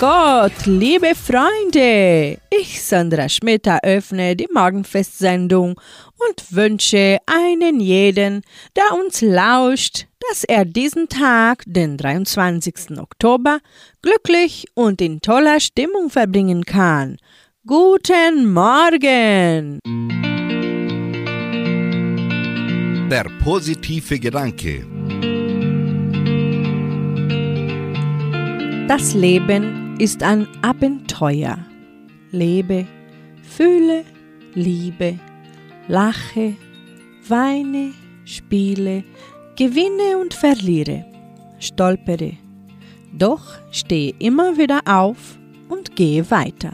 Gott, liebe Freunde! Ich, Sandra Schmidt, eröffne die Morgenfestsendung und wünsche einen jeden, der uns lauscht, dass er diesen Tag, den 23. Oktober, glücklich und in toller Stimmung verbringen kann. Guten Morgen! Der positive Gedanke. Das Leben ist ein Abenteuer. Lebe, fühle, liebe, lache, weine, spiele, gewinne und verliere, stolpere. Doch stehe immer wieder auf und gehe weiter.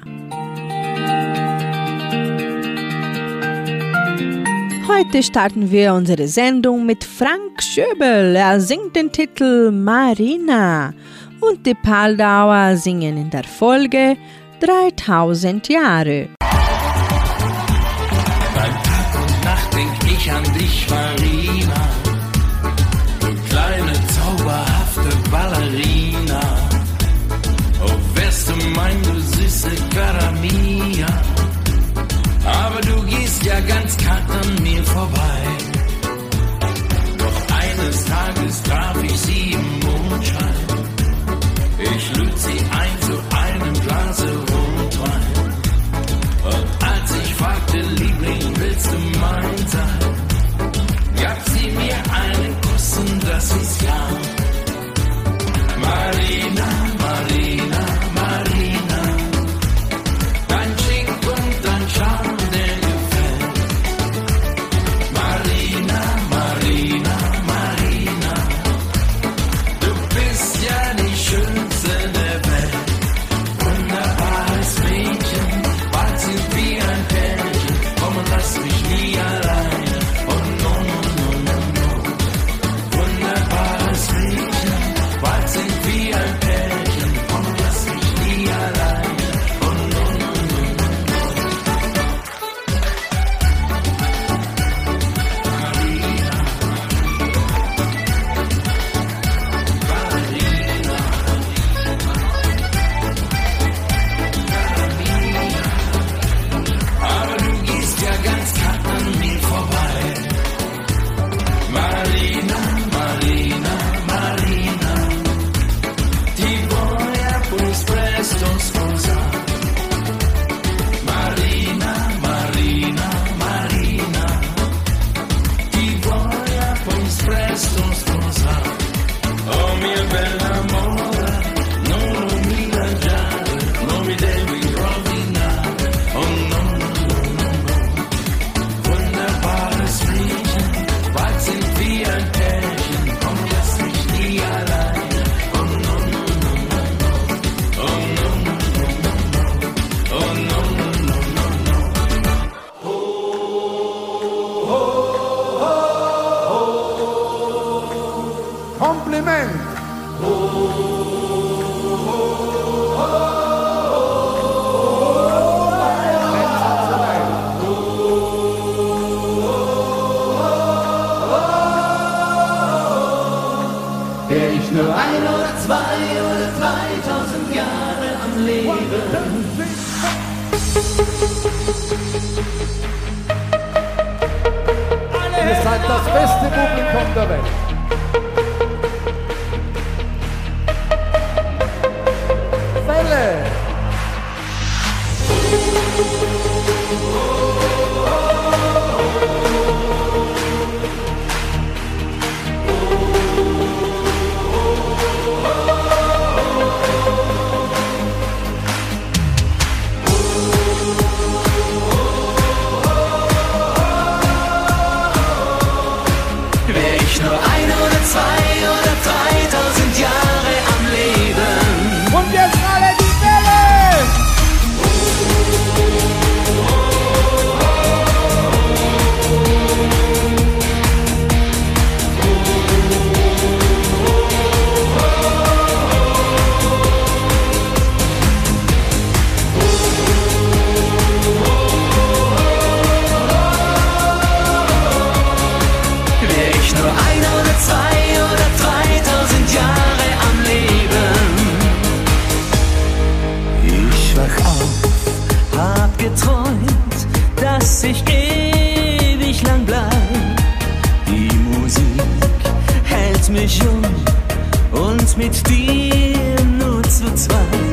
Heute starten wir unsere Sendung mit Frank Schöbel. Er singt den Titel Marina und die Paldauer singen in der Folge 3000 Jahre. Bei Tag und Nacht denk ich an dich, Marina. Du kleine, zauberhafte Ballerina. Oh, wärst du mein, du süße Caramia. Aber du gehst ja ganz kalt an mir vorbei. Doch eines Tages traf ich mich um und mit dir nur zu zweit.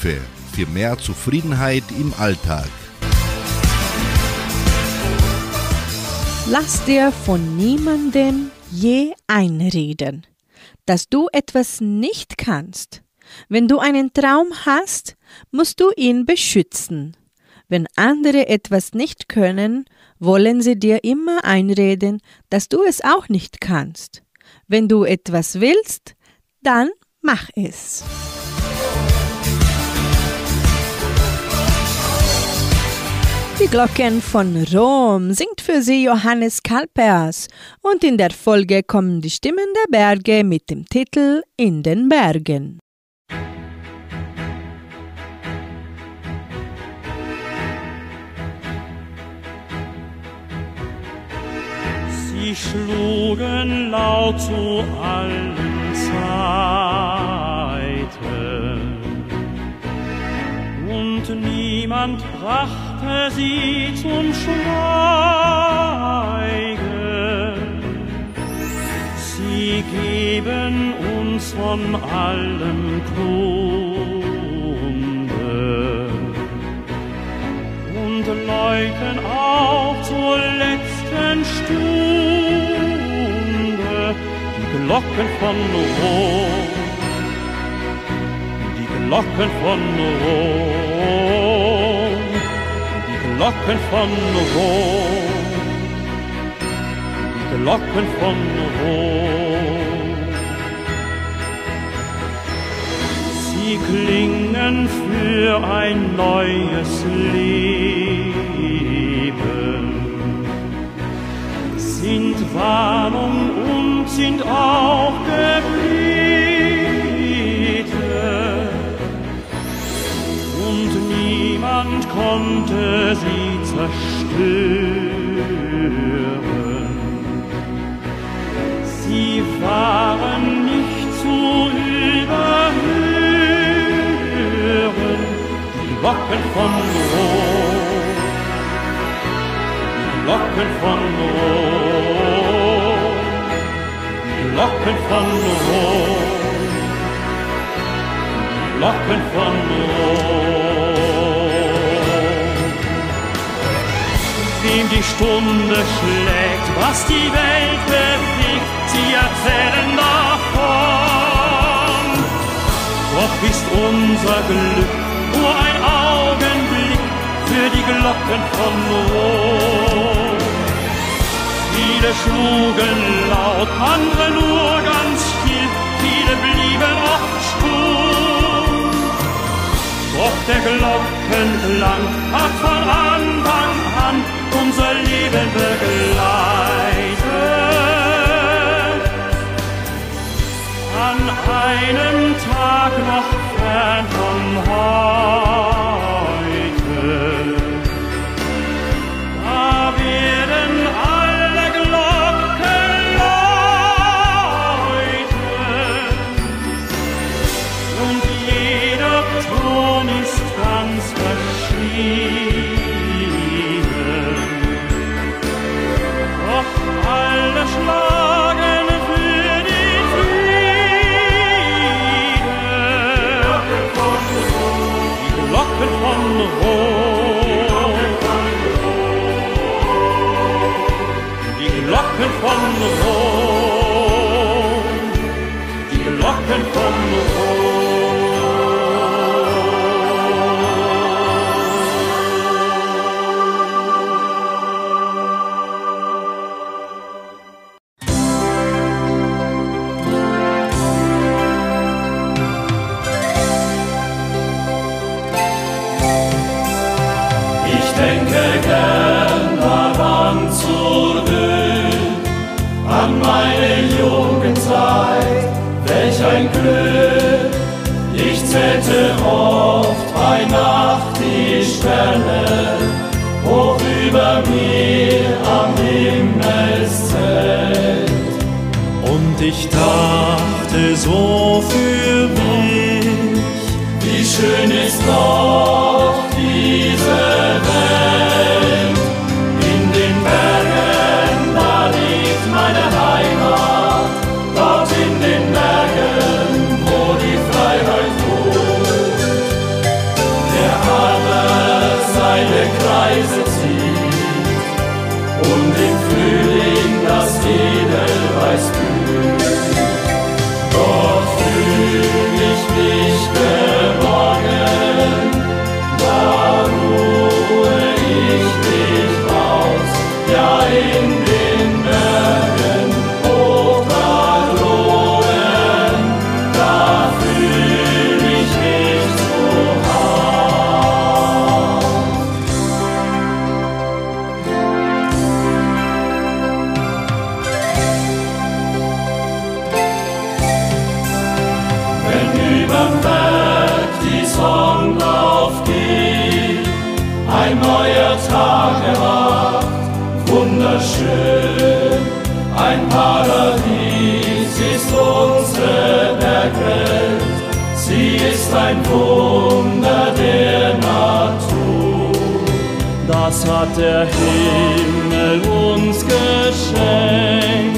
Lebenshilfe für mehr Zufriedenheit im Alltag. Lass dir von niemandem je einreden, dass du etwas nicht kannst. Wenn du einen Traum hast, musst du ihn beschützen. Wenn andere etwas nicht können, wollen sie dir immer einreden, dass du es auch nicht kannst. Wenn du etwas willst, dann mach es. Die Glocken von Rom singt für sie Johannes Kalpers und in der Folge kommen die Stimmen der Berge mit dem Titel In den Bergen. Sie schlugen laut zu allen Zeiten und niemand brachte sie zum Schweigen. Sie geben uns von allem Kunde und läuten auch zur letzten Stunde die Glocken von Rom, die Glocken von Rom, Glocken von Rom, die Glocken von Rom. Sie klingen für ein neues Leben, sind Warnung und sind auch Gebete. konnte sie zerstören. Sie waren nicht zu überhören, die Locken von Rom, die Locken von Rom, die Locken von Rom, die Locken von Rom. Die Stunde schlägt, was die Welt bewegt, sie erzählen davon. Doch ist unser Glück nur ein Augenblick für die Glocken von Rot. Viele schlugen laut, andere nur ganz still, viele blieben oft stumm. Doch der Glockenklang hat von Anfang an unser Leben begleitet. An einem Tag noch fern von heute, Glocken von Rot. Die Glocken von Ich Glück. Ich zählte oft bei Nacht die Sterne, hoch über mir am Himmelszelt. Und ich dachte so für mich, Wie schön ist doch ein Wunder der Natur. das hat der Himmel uns geschenkt.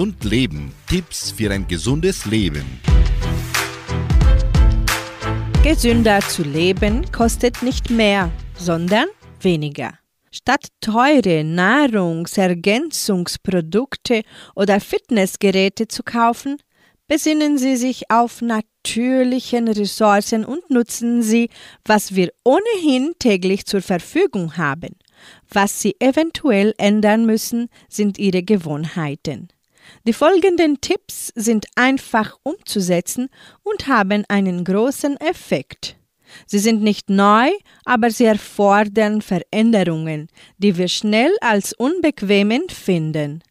Gesund Leben. Tipps für ein gesundes Leben. Gesünder zu leben kostet nicht mehr, sondern weniger. Statt teure Nahrungsergänzungsprodukte oder Fitnessgeräte zu kaufen, besinnen Sie sich auf natürlichen Ressourcen und nutzen Sie, was wir ohnehin täglich zur Verfügung haben. Was Sie eventuell ändern müssen, sind Ihre Gewohnheiten. Die folgenden Tipps sind einfach umzusetzen und haben einen großen Effekt. Sie sind nicht neu, aber sie erfordern Veränderungen, die wir schnell als unbequem empfinden.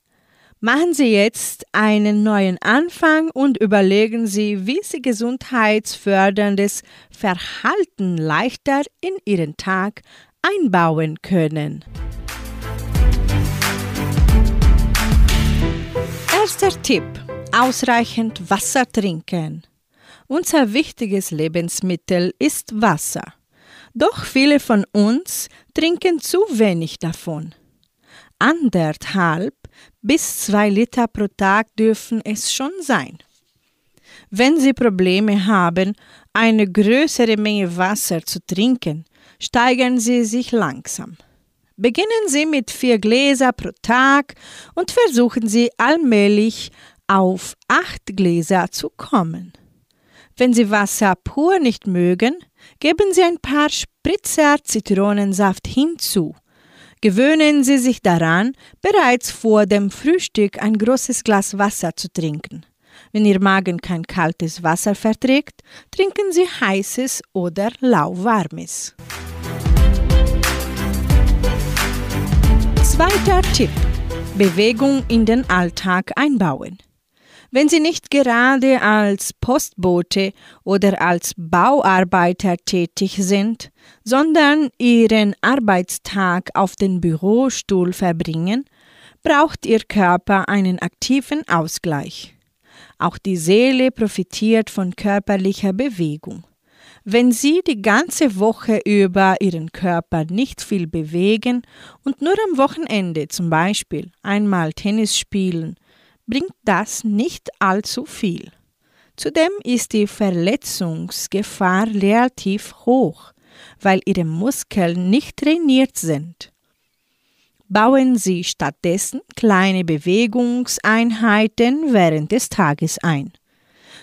Machen Sie jetzt einen neuen Anfang und überlegen Sie, wie Sie gesundheitsförderndes Verhalten leichter in Ihren Tag einbauen können. Erster Tipp. Ausreichend Wasser trinken. Unser wichtiges Lebensmittel ist Wasser. Doch viele von uns trinken zu wenig davon. Anderthalb bis zwei Liter pro Tag dürfen es schon sein. Wenn Sie Probleme haben, eine größere Menge Wasser zu trinken, steigern Sie sich langsam. Beginnen Sie mit vier Gläser pro Tag und versuchen Sie allmählich auf acht Gläser zu kommen. Wenn Sie Wasser pur nicht mögen, geben Sie ein paar Spritzer Zitronensaft hinzu. Gewöhnen Sie sich daran, bereits vor dem Frühstück ein großes Glas Wasser zu trinken. Wenn Ihr Magen kein kaltes Wasser verträgt, trinken Sie heißes oder lauwarmes. Zweiter Tipp. Bewegung in den Alltag einbauen. Wenn Sie nicht gerade als Postbote oder als Bauarbeiter tätig sind, sondern Ihren Arbeitstag auf den Bürostuhl verbringen, braucht Ihr Körper einen aktiven Ausgleich. Auch die Seele profitiert von körperlicher Bewegung. Wenn Sie die ganze Woche über Ihren Körper nicht viel bewegen und nur am Wochenende zum Beispiel einmal Tennis spielen, bringt das nicht allzu viel. Zudem ist die Verletzungsgefahr relativ hoch, weil Ihre Muskeln nicht trainiert sind. Bauen Sie stattdessen kleine Bewegungseinheiten während des Tages ein.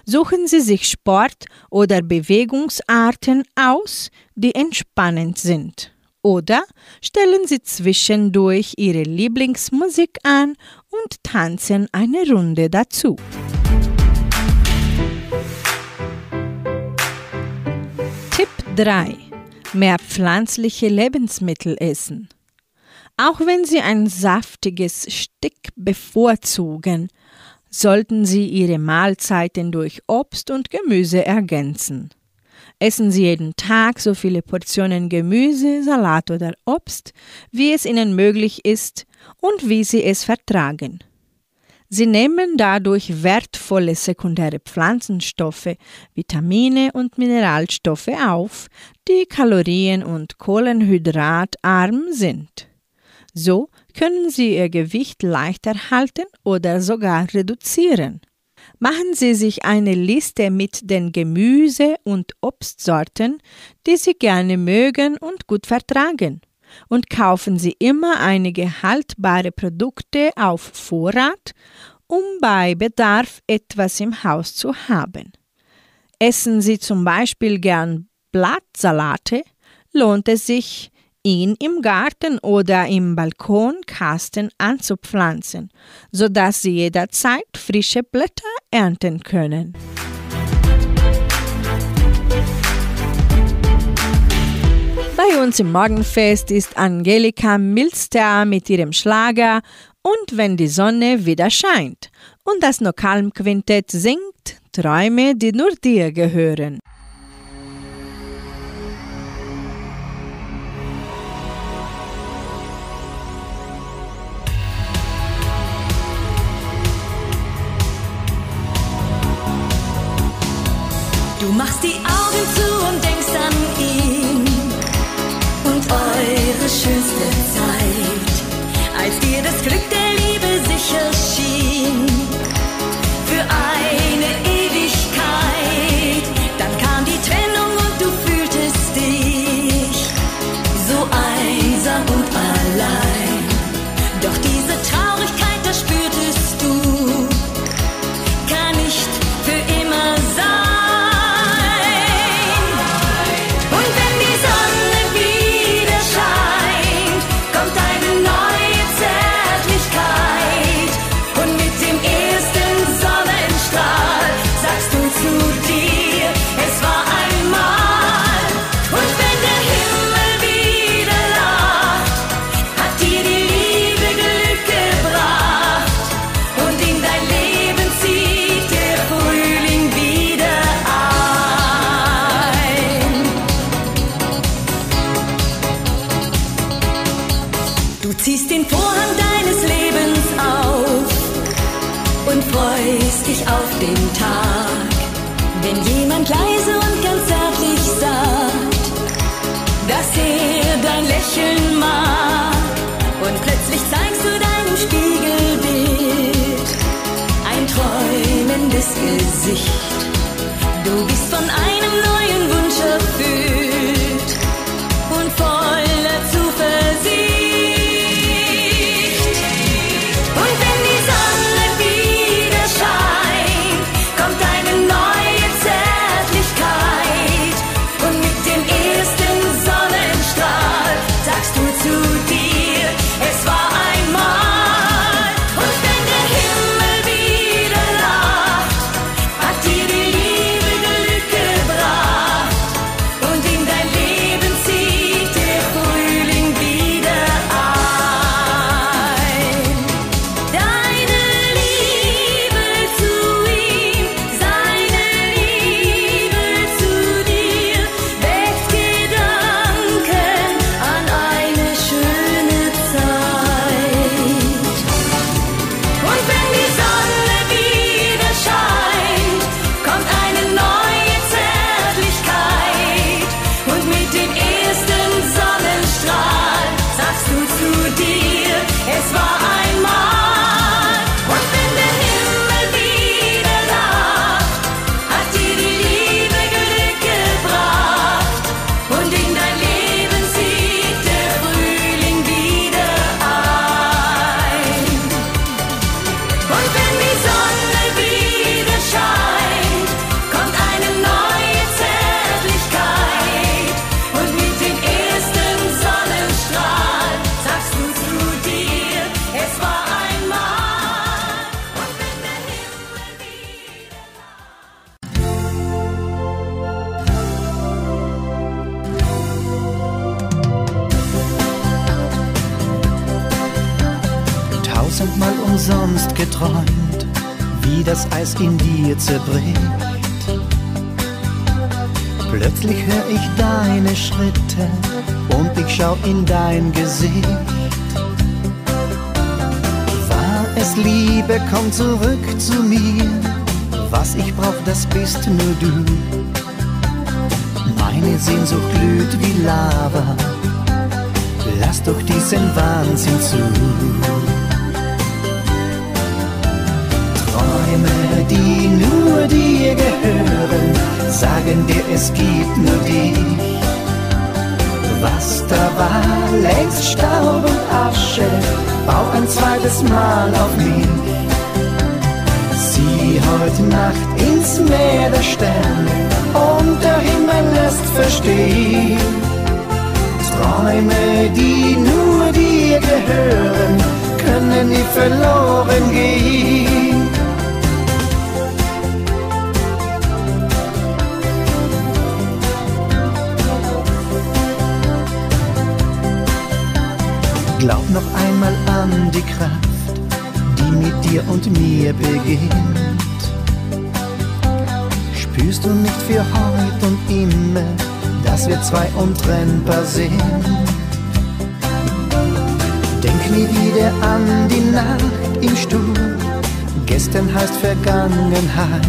Suchen Sie sich Sport- oder Bewegungsarten aus, die entspannend sind. Oder stellen Sie zwischendurch Ihre Lieblingsmusik an und tanzen eine Runde dazu. Tipp 3. Mehr pflanzliche Lebensmittel essen. Auch wenn Sie ein saftiges Stück bevorzugen, sollten Sie Ihre Mahlzeiten durch Obst und Gemüse ergänzen. Essen Sie jeden Tag so viele Portionen Gemüse, Salat oder Obst, wie es Ihnen möglich ist und wie Sie es vertragen. Sie nehmen dadurch wertvolle sekundäre Pflanzenstoffe, Vitamine und Mineralstoffe auf, die kalorien- und kohlenhydratarm sind. So können Sie Ihr Gewicht leichter halten oder sogar reduzieren. Machen Sie sich eine Liste mit den Gemüse- und Obstsorten, die Sie gerne mögen und gut vertragen. Und kaufen Sie immer einige haltbare Produkte auf Vorrat, um bei Bedarf etwas im Haus zu haben. Essen Sie zum Beispiel gern Blattsalate, lohnt es sich, ihn im Garten oder im Balkonkasten anzupflanzen, sodass Sie jederzeit frische Blätter ernten können. Bei uns im Morgenfest ist Angelika Milster mit ihrem Schlager Und wenn die Sonne wieder scheint und das Nokalm Quintett singt Träume, die nur dir gehören. Du machst die Augen zu tausendmal umsonst geträumt, wie das Eis in dir zerbricht. Plötzlich hör ich deine Schritte und ich schau in dein Gesicht. War es Liebe, komm zurück zu mir. Was ich brauch, das bist nur du. Meine Sehnsucht glüht wie Lava. Lass doch diesen Wahnsinn zu. Die nur dir gehören, sagen dir, es gibt nur dich. Was da war, längst Staub und Asche, bau ein zweites Mal auf mich. Sieh heute Nacht ins Meer der Sterne und der Himmel lässt verstehen. Träume, die nur dir gehören, können nie verloren gehen. Glaub noch einmal an die Kraft, die mit dir und mir beginnt. Spürst du nicht für heut und immer, dass wir zwei untrennbar sind? Denk nie wieder an die Nacht im Sturm, gestern heißt Vergangenheit.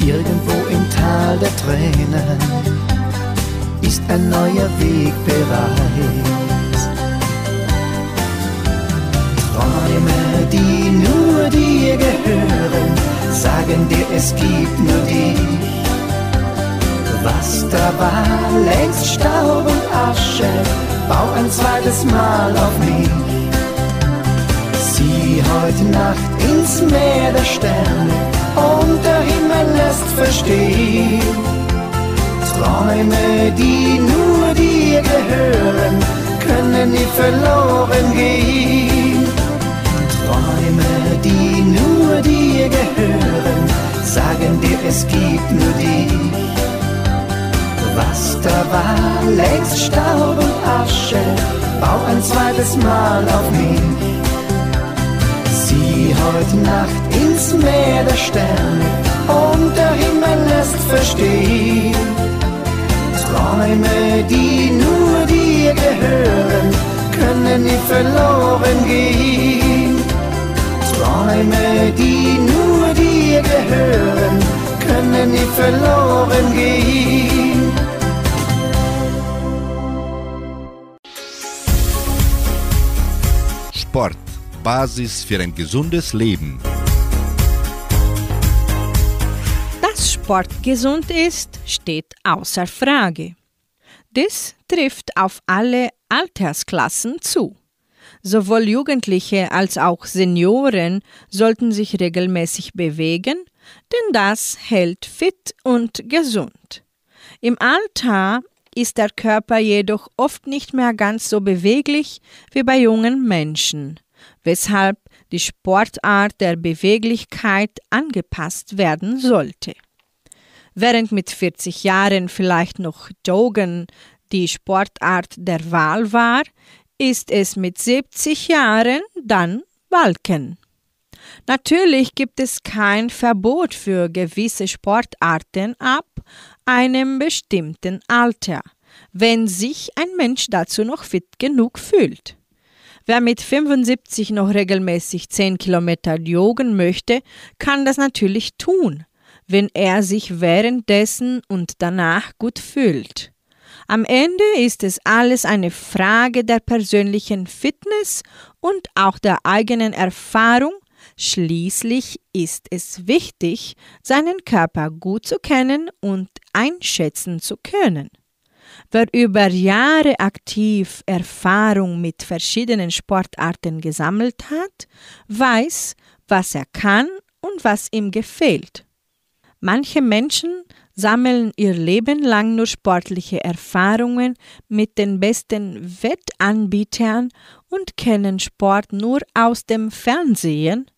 Irgendwo im Tal der Tränen ein neuer Weg bereit. Träume, die nur dir gehören, sagen dir, es gibt nur dich. Was da war, längst Staub und Asche, bau ein zweites Mal auf mich. Sieh heute Nacht ins Meer der Sterne und der Himmel lässt verstehen. Träume, die nur dir gehören, können nie verloren gehen. Träume, die nur dir gehören, sagen dir, es gibt nur dich. Was da war, längst Staub und Asche, bau ein zweites Mal auf mich. Sieh heute Nacht ins Meer der Sterne und der Himmel lässt verstehen. Träume, die nur dir gehören, können nie verloren gehen. Träume, die nur dir gehören, verloren gehen. Sport, Basis für ein gesundes Leben. Sport gesund ist, steht außer Frage. Dies trifft auf alle Altersklassen zu. Sowohl Jugendliche als auch Senioren sollten sich regelmäßig bewegen, denn das hält fit und gesund. Im Alter ist der Körper jedoch oft nicht mehr ganz so beweglich wie bei jungen Menschen, weshalb die Sportart der Beweglichkeit angepasst werden sollte. Während mit 40 Jahren vielleicht noch Joggen die Sportart der Wahl war, ist es mit 70 Jahren dann Walken. Natürlich gibt es kein Verbot für gewisse Sportarten ab einem bestimmten Alter, wenn sich ein Mensch dazu noch fit genug fühlt. Wer mit 75 noch regelmäßig 10 Kilometer joggen möchte, kann das natürlich tun, wenn er sich währenddessen und danach gut fühlt. Am Ende ist es alles eine Frage der persönlichen Fitness und auch der eigenen Erfahrung. Schließlich ist es wichtig, seinen Körper gut zu kennen und einschätzen zu können. Wer über Jahre aktiv Erfahrung mit verschiedenen Sportarten gesammelt hat, weiß, was er kann und was ihm gefällt. Manche Menschen sammeln ihr Leben lang nur sportliche Erfahrungen mit den besten Wettanbietern und kennen Sport nur aus dem Fernsehen.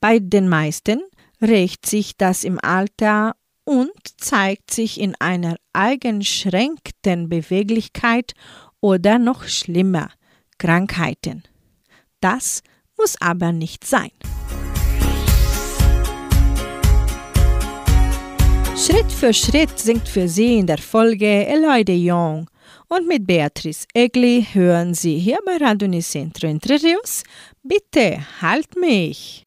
Bei den meisten rächt sich das im Alter und zeigt sich in einer eingeschränkten Beweglichkeit oder noch schlimmer, Krankheiten. Das muss aber nicht sein. Schritt für Schritt singt für Sie in der Folge Eloy de Jong. Und mit Beatrice Egli hören Sie hier bei Radio Nicentro Entre Rios. Bitte, halt mich!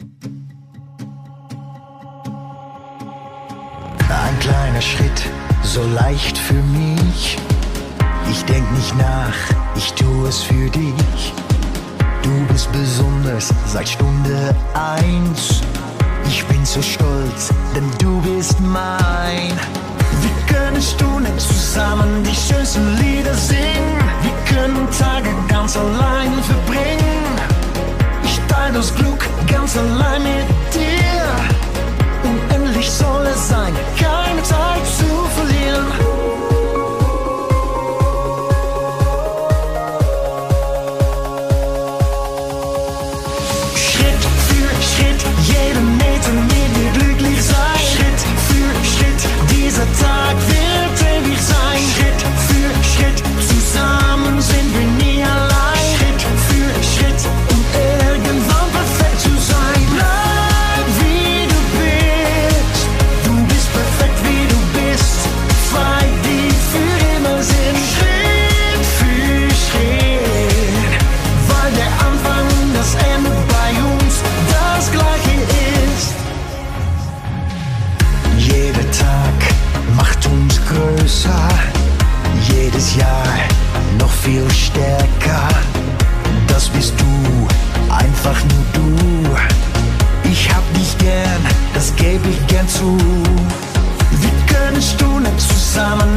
Ein kleiner Schritt, so leicht für mich. Ich denk nicht nach, ich tu es für dich. Du bist besonders seit Stunde eins. Ich bin so stolz, denn du bist mein. Wir können Stunden zusammen die schönsten Lieder singen. Wir können Tage ganz allein verbringen. Ich teile das Glück ganz allein mit dir. Unendlich soll es sein, keine Zeit zu verlieren. time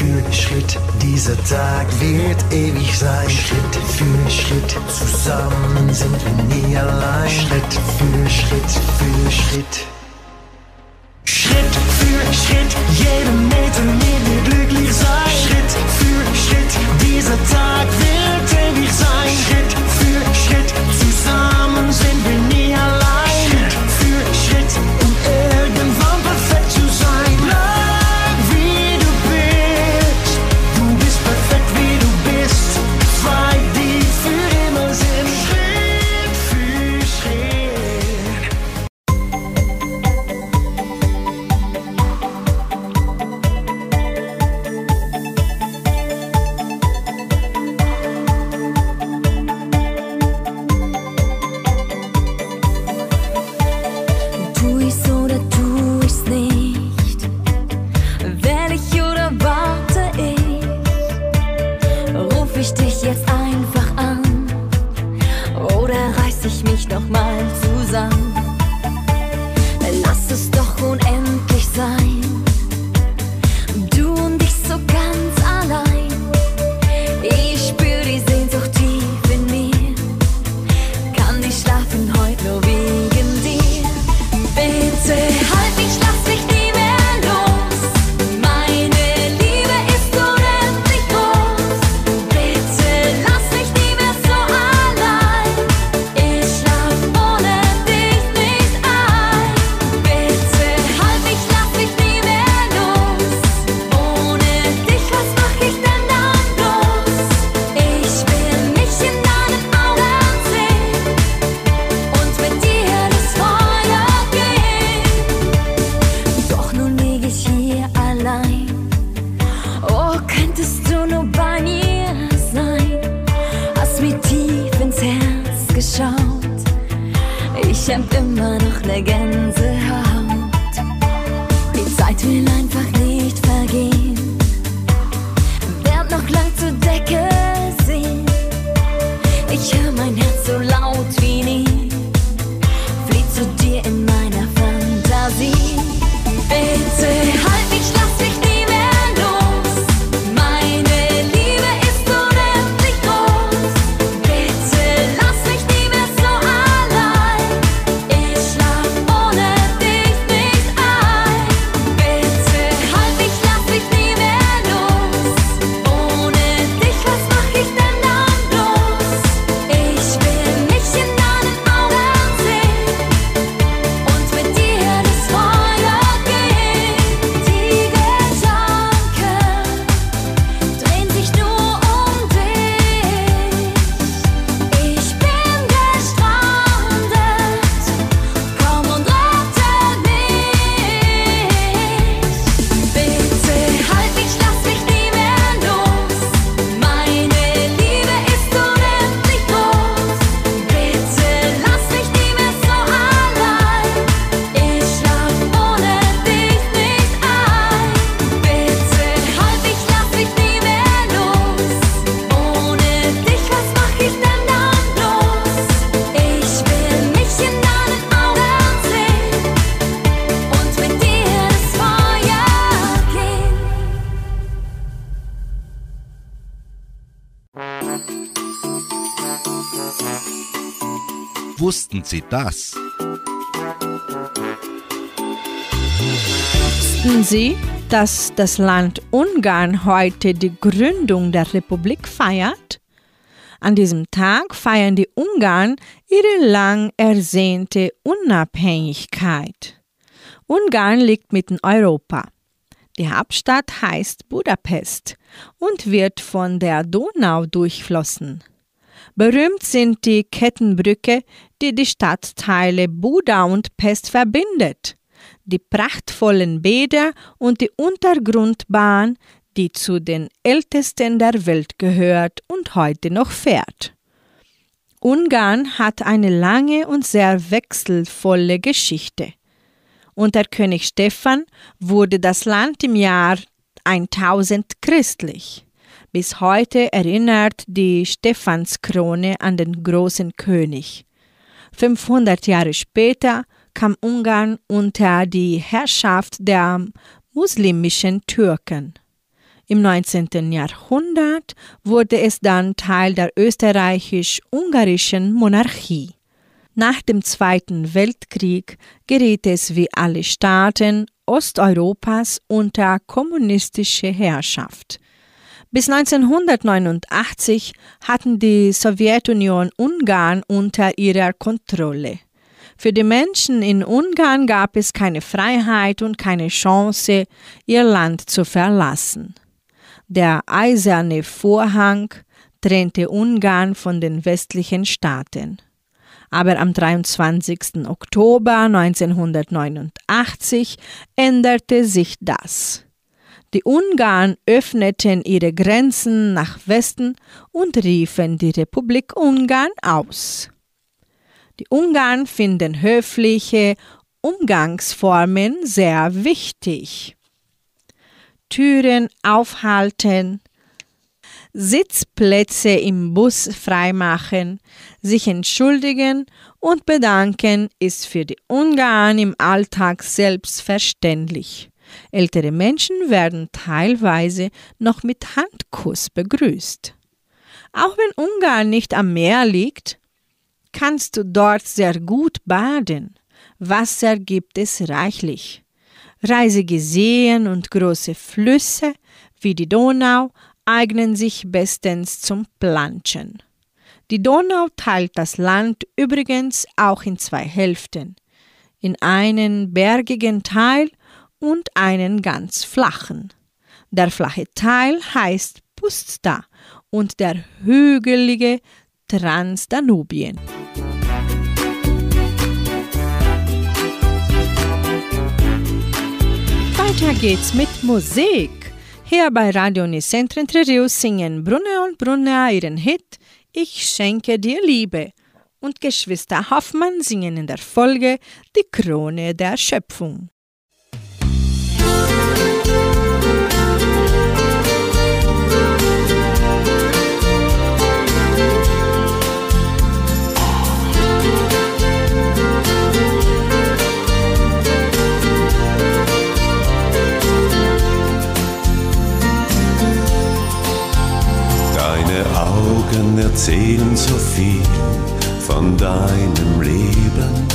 für Schritt. Dieser Tag wird ewig sein. Schritt für Schritt, zusammen sind wir nie allein. Schritt für Schritt, für Schritt. sie das? Wussten Sie, dass das Land Ungarn heute die Gründung der Republik feiert? An diesem Tag feiern die Ungarn ihre lang ersehnte Unabhängigkeit. Ungarn liegt mitten in Europa. Die Hauptstadt heißt Budapest und wird von der Donau durchflossen. Berühmt sind die Kettenbrücke, die die Stadtteile Buda und Pest verbindet, die prachtvollen Bäder und die Untergrundbahn, die zu den ältesten der Welt gehört und heute noch fährt. Ungarn hat eine lange und sehr wechselvolle Geschichte. Unter König Stephan wurde das Land im Jahr 1000 christlich. Bis heute erinnert die Stephanskrone an den großen König. 500 Jahre später kam Ungarn unter die Herrschaft der muslimischen Türken. Im 19. Jahrhundert wurde es dann Teil der österreichisch-ungarischen Monarchie. Nach dem Zweiten Weltkrieg geriet es wie alle Staaten Osteuropas unter kommunistische Herrschaft. Bis 1989 hatten die Sowjetunion Ungarn unter ihrer Kontrolle. Für die Menschen in Ungarn gab es keine Freiheit und keine Chance, ihr Land zu verlassen. Der eiserne Vorhang trennte Ungarn von den westlichen Staaten. Aber am 23. Oktober 1989 änderte sich das. Die Ungarn öffneten ihre Grenzen nach Westen und riefen die Republik Ungarn aus. Die Ungarn finden höfliche Umgangsformen sehr wichtig. Türen aufhalten, Sitzplätze im Bus freimachen, sich entschuldigen und bedanken ist für die Ungarn im Alltag selbstverständlich. Ältere Menschen werden teilweise noch mit Handkuss begrüßt. Auch wenn Ungarn nicht am Meer liegt, kannst du dort sehr gut baden. Wasser gibt es reichlich. Reisige Seen und große Flüsse wie die Donau eignen sich bestens zum Planschen. Die Donau teilt das Land übrigens auch in zwei Hälften, in einen bergigen Teil und einen ganz flachen. Der flache Teil heißt Pusta und der hügelige Transdanubien. Weiter geht's mit Musik. Hier bei Radio Nicentro Entre singen Brunner und Brunner ihren Hit Ich schenke dir Liebe. Und Geschwister Hoffmann singen in der Folge Die Krone der Schöpfung. Augen erzählen so viel von deinem Leben.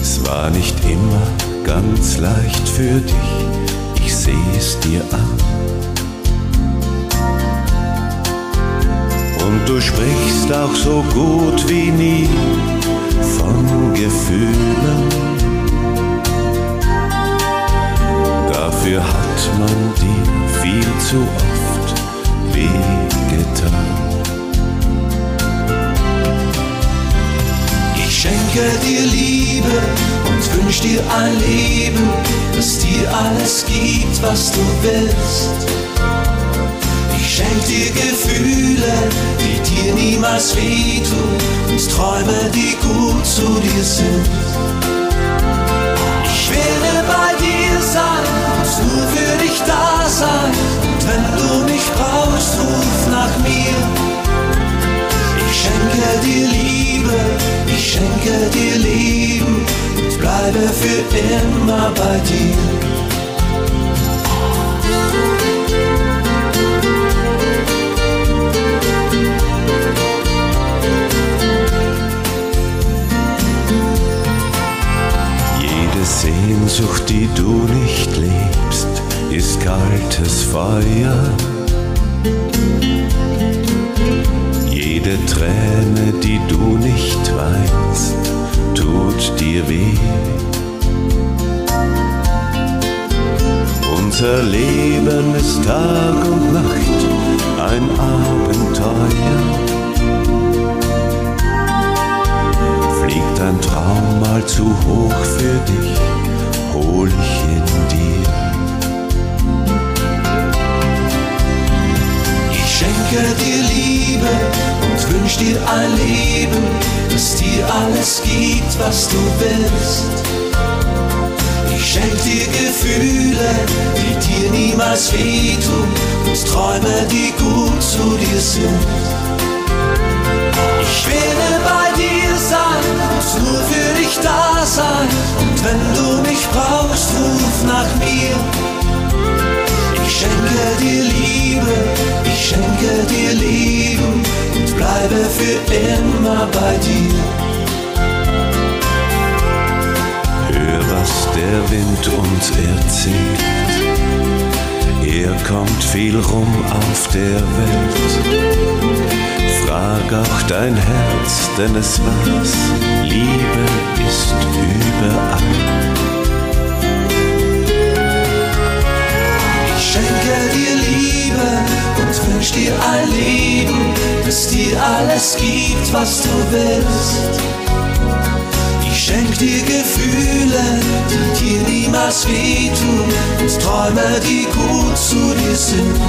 Es war nicht immer ganz leicht für dich, ich sehe es dir an. Und du sprichst auch so gut wie nie von Gefühlen. Dafür hat man dir viel zu oft wehgetan. Ich schenke dir Liebe und wünsch dir ein Leben, das dir alles gibt, was du willst. Ich schenk dir Gefühle, die dir niemals wehtun und Träume, die gut zu dir sind. Ich werde bei dir sein und nur für dich da sein. Wenn du mich brauchst, ruf nach mir. Ich schenke dir Liebe, ich schenke dir Leben und bleibe für immer bei dir. Jede Sehnsucht, die du nicht lebst, ist kaltes Feuer. Jede Träne, die du nicht weinst, tut dir weh. Unser Leben ist Tag und Nacht ein Abenteuer. Fliegt ein Traum mal zu hoch für dich, hol ich in dir. Ich schenke dir Liebe und wünsch dir ein Leben, das dir alles gibt, was du willst. Ich schenk dir Gefühle, die dir niemals wehtun und Träume, die gut zu dir sind. Ich werde bei dir sein und nur für dich da sein. Und wenn du mich brauchst, ruf nach mir. Ich schenke dir Liebe, ich schenke dir Leben und bleibe für immer bei dir. Hör, was der Wind uns erzählt. Er kommt viel rum auf der Welt. Frag auch dein Herz, denn es weiß, Liebe ist überall. Schenke dir Liebe und wünsch dir ein Leben, das dir alles gibt, was du willst. Ich schenk dir Gefühle, die dir niemals wehtun und Träume, die gut zu dir sind.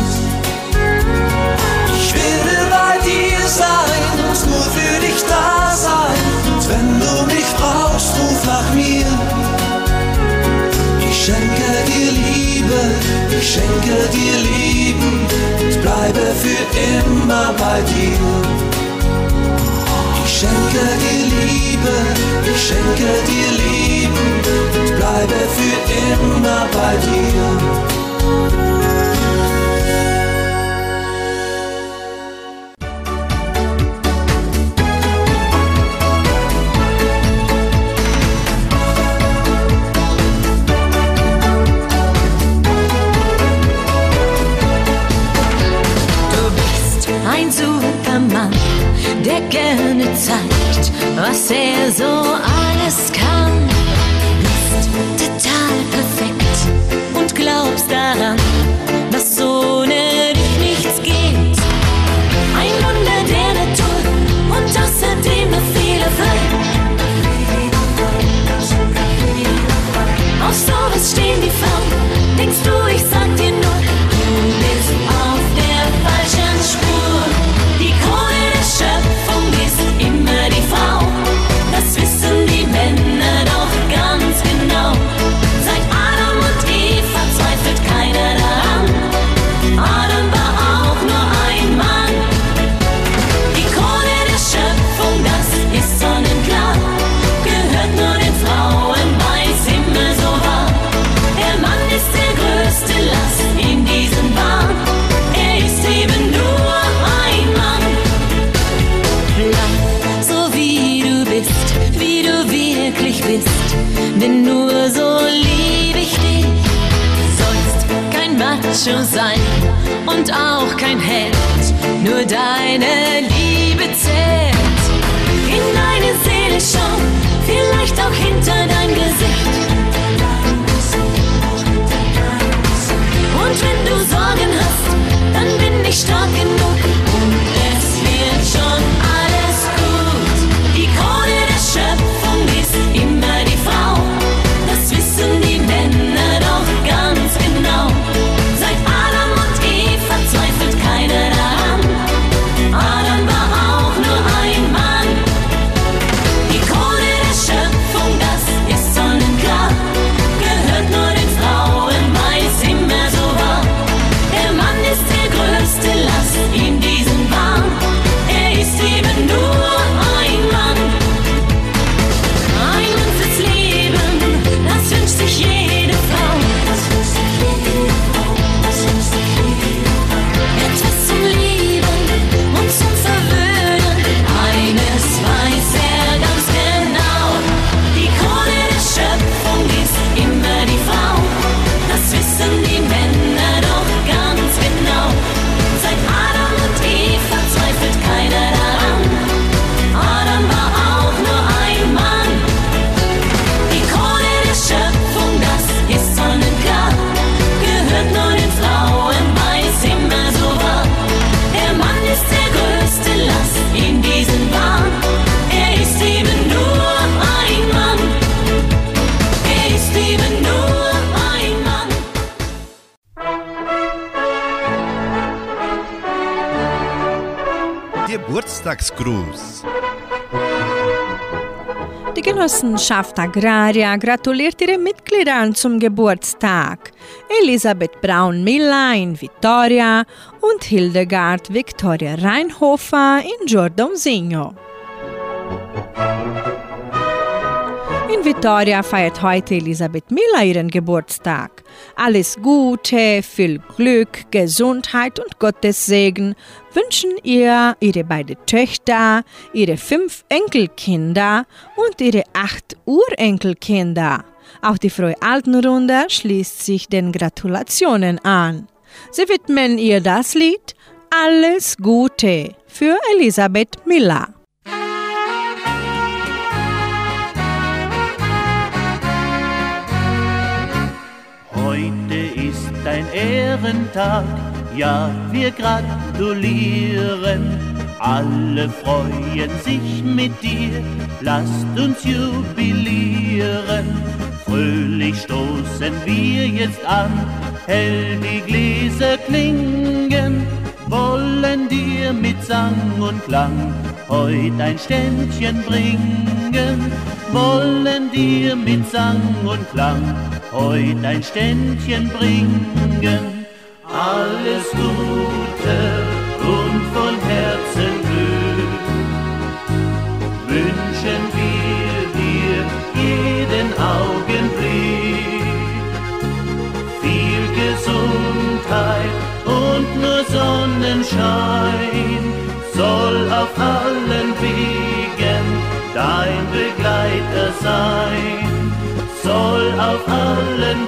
Ich werde bei dir sein und nur für dich da sein. Und wenn du mich brauchst, ruf nach mir. Ich schenke dir Liebe, ich schenke dir Leben und bleibe für immer bei dir. Ich schenke dir Liebe, ich schenke dir Leben und bleibe für immer bei dir. Geburtstagsgruß. Die Genossenschaft Agraria gratuliert ihren Mitgliedern zum Geburtstag. Elisabeth Braun-Miller in Vittoria und Hildegard Victoria Reinhofer in Giordomsigno. In Vittoria feiert heute Elisabeth Miller ihren Geburtstag. Alles Gute, viel Glück, Gesundheit und Gottes Segen wünschen ihr ihre beiden Töchter, ihre fünf Enkelkinder und ihre acht Urenkelkinder. Auch die Frau Altenrunde schließt sich den Gratulationen an. Sie widmen ihr das Lied Alles Gute für Elisabeth Miller. Heute ist dein Ehrentag, ja, wir gratulieren. Alle freuen sich mit dir, lasst uns jubilieren. Fröhlich stoßen wir jetzt an, hell die Gläser klingen, wollen dir mit Sang und Klang heut ein Ständchen bringen, wollen dir mit Sang und Klang heut ein Ständchen bringen. Alles Gute und von Herzen Glück wünschen wir dir jeden Augenblick. Viel Gesundheit und nur Sonnenschein soll auf allen Wegen dein Begleiter sein. Soll auf allen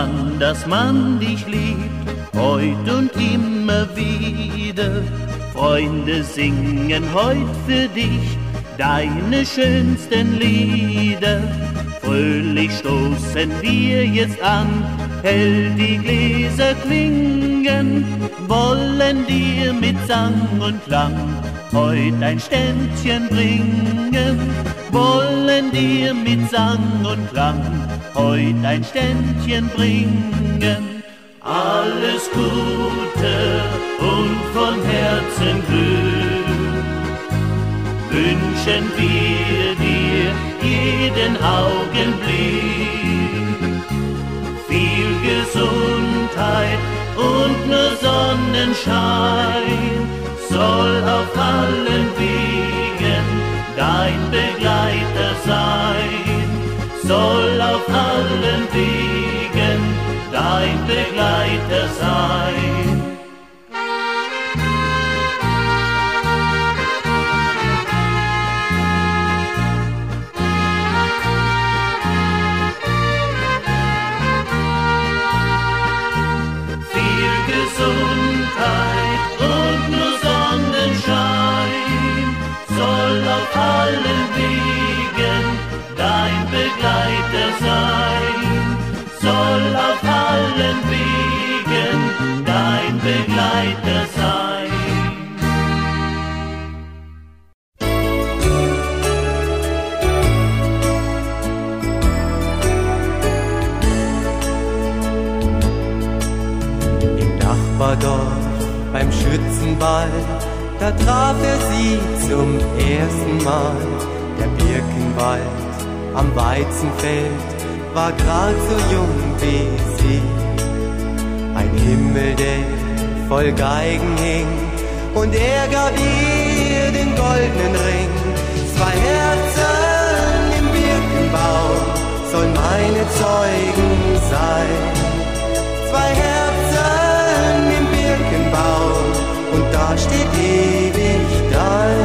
Daran, dass man dich liebt, heut und immer wieder. Freunde singen heut für dich deine schönsten Lieder. Fröhlich stoßen wir jetzt an, hell die Gläser klingen, wollen dir mit Sang und Klang heut ein Ständchen bringen, wollen dir mit Sang und Klang heut ein Ständchen bringen. Alles Gute und von Herzen Glück wünschen wir dir jeden Augenblick. Viel Gesundheit und nur Sonnenschein soll auf allen Wegen dein Begleiter sein. Soll auf allen Wegen Schützenball, da traf er sie zum ersten Mal. Der Birkenwald am Weizenfeld war grad so jung wie sie. Ein Himmel, der voll Geigen hing, und er gab ihr den goldenen Ring. Zwei Herzen im Birkenbaum sollen meine Zeugen sein zwei Herzen und da steht ewig dein.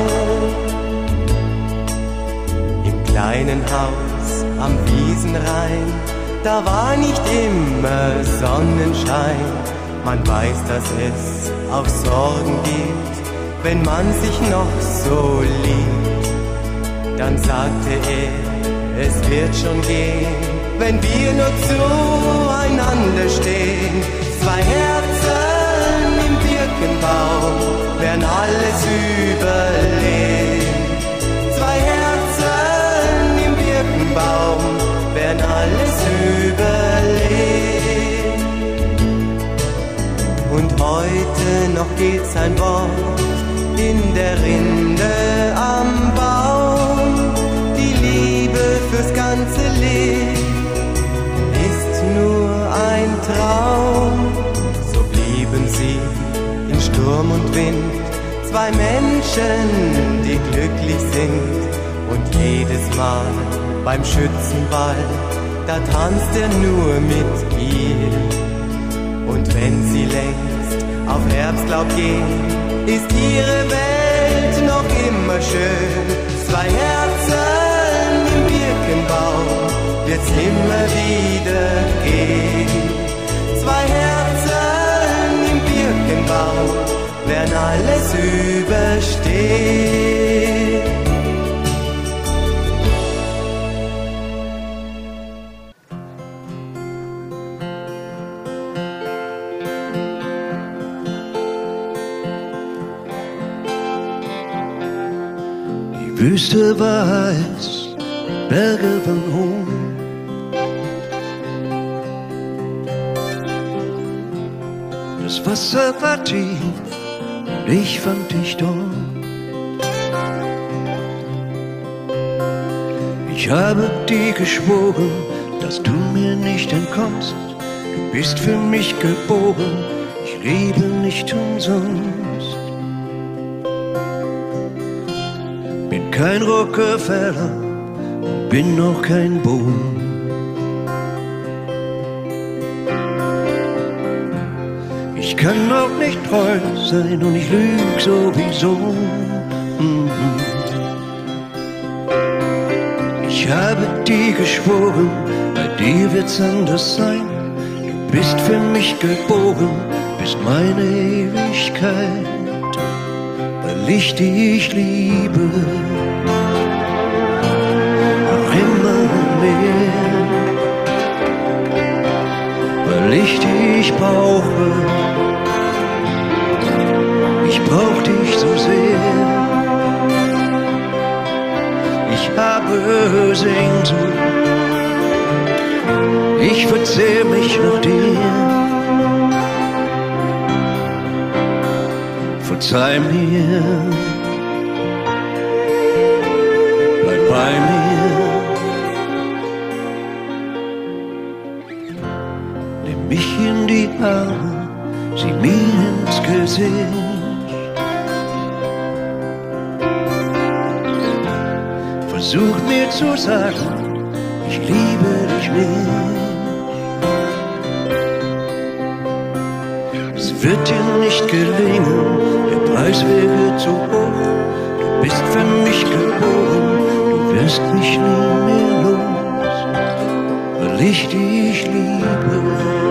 Im kleinen Haus am Wiesenrhein, da war nicht immer Sonnenschein. Man weiß, dass es auch Sorgen gibt, wenn man sich noch so liebt. Dann sagte er, es wird schon gehen, wenn wir nur zueinander stehen. Zwei Herzen Birkenbaum werden alles überleben. Zwei Herzen im Birkenbaum werden alles überleben. Und heute noch geht sein Wort in der Rinde am Baum. Die Liebe fürs ganze Leben ist nur ein Traum. Sturm und Wind, zwei Menschen, die glücklich sind. Und jedes Mal beim Schützenball, da tanzt er nur mit ihr. Und wenn sie längst auf Herbstlaub gehen, ist ihre Welt noch immer schön. Zwei Herzen im Birkenbaum wird's immer wieder gehen. Zwei Herzen Birkenbaum werden alles überstehen. Die Wüste war heiß, Berge waren hoch. Das Wasser war tief, und ich fand dich dort. Ich habe dir geschworen, dass du mir nicht entkommst. Du bist für mich geboren, ich liebe nicht umsonst. Bin kein Rockefeller bin noch kein Boom. Kann auch nicht treu sein und ich lüg sowieso. Mhm. Ich habe dir geschworen, bei dir wird's anders sein. Du bist für mich geboren, bist meine Ewigkeit, weil ich dich liebe. Noch immer mehr, weil ich dich brauche. Sehnsucht. Ich verzehr mich nach dir. Verzeih mir. Bleib bei mir. Nimm mich in die Arme, sieh mir ins Gesicht. Mir zu sagen, ich liebe dich nicht. Es wird dir nicht gelingen, der Preis wäre zu hoch. Du bist für mich geboren, du wirst mich nie mehr los, weil ich dich liebe.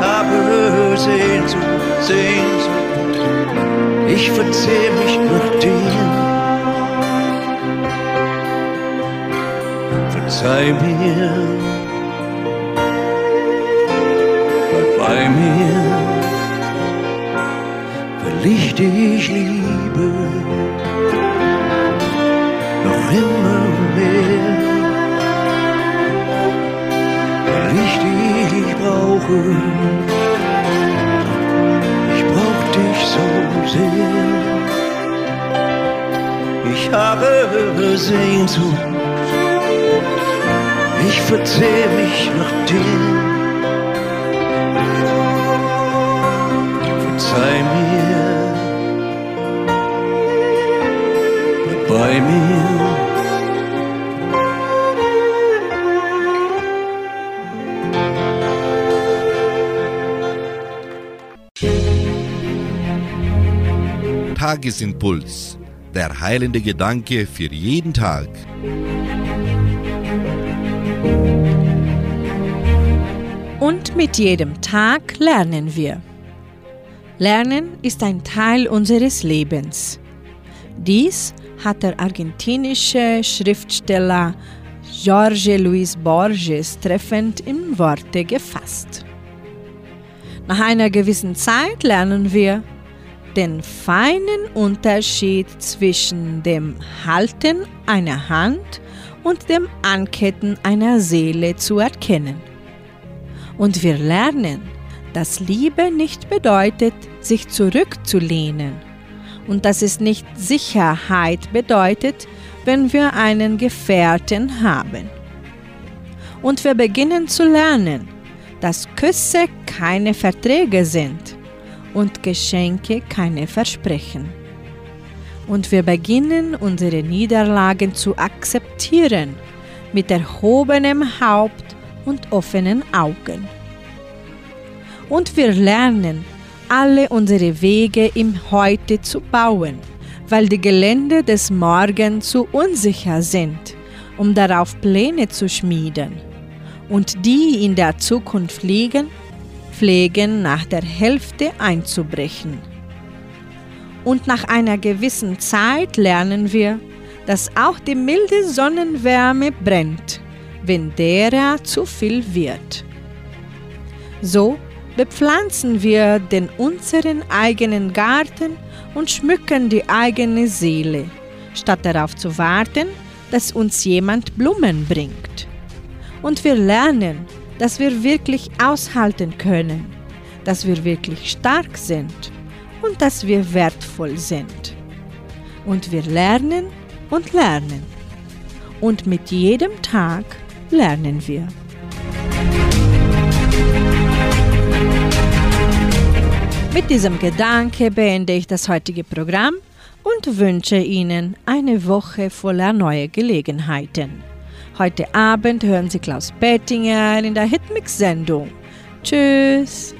Habe Sehnsucht, Sehnsucht. Ich verzehr mich nach dir. Verzeih mir. Bleib bei mir. Weil ich dich liebe. Noch immer mehr. Brauche. Ich brauch dich so sehr. Ich habe Sehnsucht. Ich verzehr mich nach dir. Verzeih mir. Bleib bei mir. Tagesimpuls. Der heilende Gedanke für jeden Tag. Und mit jedem Tag lernen wir. Lernen ist ein Teil unseres Lebens. Dies hat der argentinische Schriftsteller Jorge Luis Borges treffend in Worte gefasst. Nach einer gewissen Zeit lernen wir, den feinen Unterschied zwischen dem Halten einer Hand und dem Anketten einer Seele zu erkennen. Und wir lernen, dass Liebe nicht bedeutet, sich zurückzulehnen und dass es nicht Sicherheit bedeutet, wenn wir einen Gefährten haben. Und wir beginnen zu lernen, dass Küsse keine Verträge sind und Geschenke keine Versprechen. Und wir beginnen unsere Niederlagen zu akzeptieren mit erhobenem Haupt und offenen Augen. Und wir lernen, alle unsere Wege im Heute zu bauen, weil die Gelände des Morgen zu unsicher sind, um darauf Pläne zu schmieden. Und die in der Zukunft liegen, pflegen nach der Hälfte einzubrechen. Und nach einer gewissen Zeit lernen wir, dass auch die milde Sonnenwärme brennt, wenn derer zu viel wird. So bepflanzen wir den unseren eigenen Garten und schmücken die eigene Seele, statt darauf zu warten, dass uns jemand Blumen bringt. Und wir lernen, dass wir wirklich aushalten können, dass wir wirklich stark sind und dass wir wertvoll sind. Und wir lernen und lernen. Und mit jedem Tag lernen wir. Mit diesem Gedanke beende ich das heutige Programm und wünsche Ihnen eine Woche voller neue Gelegenheiten. Heute Abend hören Sie Klaus Bettinger in der Hitmix-Sendung. Tschüss!